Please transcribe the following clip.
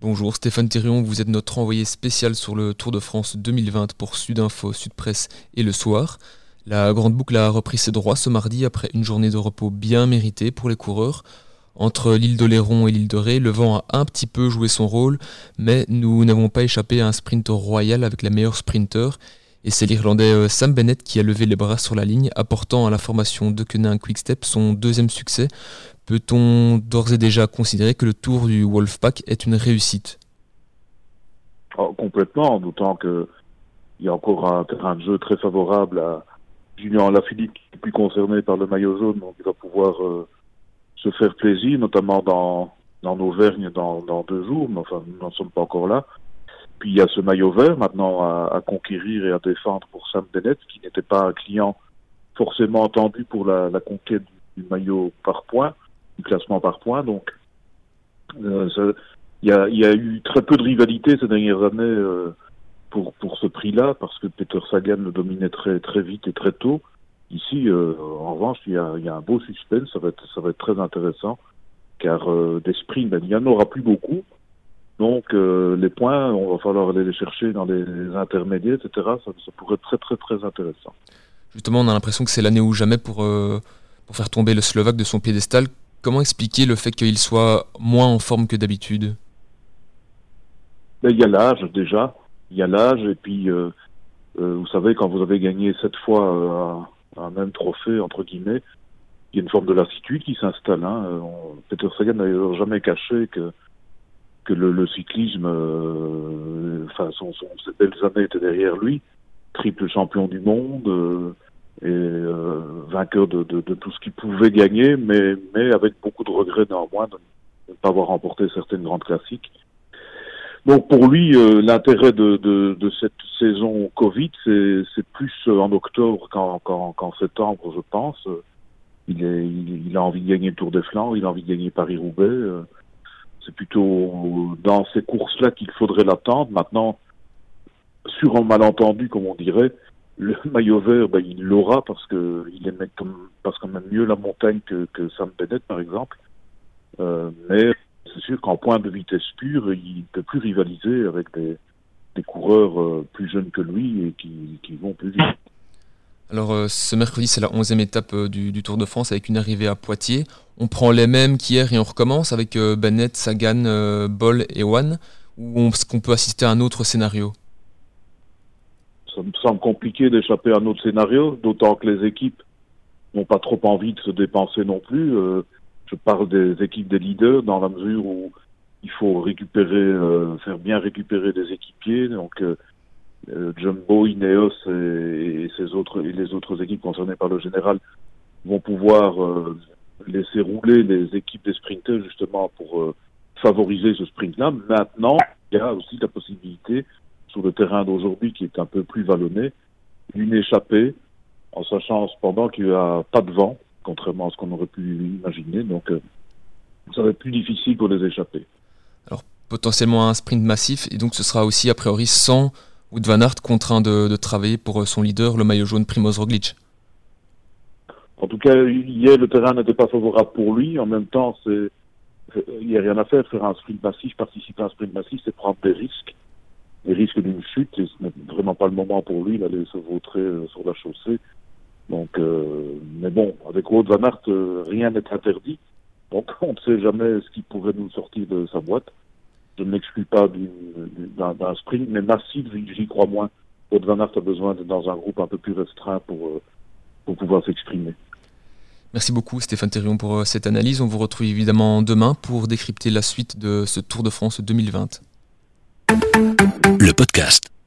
Bonjour Stéphane Thérion, vous êtes notre envoyé spécial sur le Tour de France 2020 pour Sudinfo, Sud Presse et Le Soir. La Grande Boucle a repris ses droits ce mardi après une journée de repos bien méritée pour les coureurs. Entre l'île d'Oléron et l'île de Ré, le vent a un petit peu joué son rôle, mais nous n'avons pas échappé à un sprint royal avec la meilleure sprinter. Et c'est l'Irlandais euh, Sam Bennett qui a levé les bras sur la ligne, apportant à la formation de Quick Quickstep son deuxième succès. Peut-on d'ores et déjà considérer que le tour du Wolfpack est une réussite? Oh, Complètement, d'autant qu'il y a encore un terrain de jeu très favorable à Julien Lafilippe qui est plus concerné par le maillot jaune, donc il va pouvoir euh, se faire plaisir, notamment dans, dans Auvergne dans, deux jours, mais enfin, nous n'en sommes pas encore là. Puis il y a ce maillot vert maintenant à, conquérir et à défendre pour Sam Bennett, qui n'était pas un client forcément attendu pour la, conquête du, maillot par point, classement par point. Donc, euh, il, y a, eu très peu de rivalité ces dernières années euh, pour, pour ce prix-là, parce que Peter Sagan le dominait très, très vite et très tôt. Ici, euh, en revanche, il y, a, un beau suspense, ça va être, ça va être très intéressant, car euh, des sprints, ben, il n'y en aura plus beaucoup. Donc les points, on va falloir aller les chercher dans les, intermédiaires, etc. Ça, ça, pourrait être très très très intéressant. Justement, on a l'impression que c'est l'année ou jamais pour, pour faire tomber le Slovaque de son piédestal. Comment expliquer le fait qu'il soit moins en forme que d'habitude? Ben, Il y a l'âge déjà, il y a l'âge, et puis vous savez, quand vous avez gagné sept fois un même trophée, entre guillemets, il y a une forme de lassitude qui s'installe. Hein. Peter Sagan n'a jamais caché que que le, cyclisme, euh, enfin, son, ses belles années étaient derrière lui, triple champion du monde euh, et euh, vainqueur de, de, de, tout ce qu'il pouvait gagner, mais, mais avec beaucoup de regrets néanmoins de ne pas avoir remporté certaines grandes classiques. Donc pour lui, euh, l'intérêt de, de, de, cette saison Covid, c'est plus en octobre qu'en septembre, je pense. Il, est, il, a envie de gagner le Tour des Flandres, il a envie de gagner Paris-Roubaix. Euh, c'est plutôt dans ces courses-là qu'il faudrait l'attendre. Maintenant, sur un malentendu, comme on dirait, le maillot vert, ben, il l'aura parce que il aime comme, parce qu'on même mieux la montagne que, Sam Bennett, par exemple. Euh, mais c'est sûr qu'en point de vitesse pure, il ne peut plus rivaliser avec des, coureurs euh, plus jeunes que lui et qui, vont plus vite. Alors euh, ce mercredi, c'est la 11e étape du, du, Tour de France avec une arrivée à Poitiers. On prend les mêmes qu'hier et on recommence avec Bennett, Sagan, Boll et One ou est-ce qu'on peut assister à un autre scénario? Ça me semble compliqué d'échapper à un autre scénario, d'autant que les équipes n'ont pas trop envie de se dépenser non plus je parle des équipes des leaders dans la mesure où il faut récupérer, euh, faire bien récupérer des équipiers. Donc euh, euh Jumbo, Ineos et, et, autres les autres équipes concernées par le général vont pouvoir euh, laisser rouler les équipes des sprinters justement pour euh, favoriser ce sprint-là. Maintenant, il y a aussi la possibilité sur le terrain d'aujourd'hui qui est un peu plus vallonné, d'une échappée en sachant cependant qu'il n'y a pas de vent contrairement à ce qu'on aurait pu imaginer. Donc, euh, ça va être plus difficile pour les échapper. Alors, potentiellement un sprint massif, et donc ce sera aussi a priori sans Wood Van Aert contraint de, travailler pour euh, son leader, le maillot jaune Primoz Roglic. En tout cas, hier, le terrain n'était pas favorable pour lui. En même temps, c'est il n'y a rien à faire. Faire un sprint massif, participer à un sprint massif, c'est prendre des risques. Des risques d'une chute, et ce n'est vraiment pas le moment pour lui d'aller se vautrer euh, sur la chaussée. Donc, euh, mais bon, avec Wout Van Aert, euh, rien n'est interdit. Donc, on ne sait jamais ce qui pourrait nous sortir de sa boîte. Je ne m'exclus pas d'un sprint, mais massif, j'y crois moins. Wout Van Aert a besoin d'être dans un groupe un peu plus restreint pour, pour pouvoir s'exprimer. Merci beaucoup Stéphane Thérion pour cette analyse. On vous retrouve évidemment demain pour décrypter la suite de ce Tour de France 2020. Le podcast.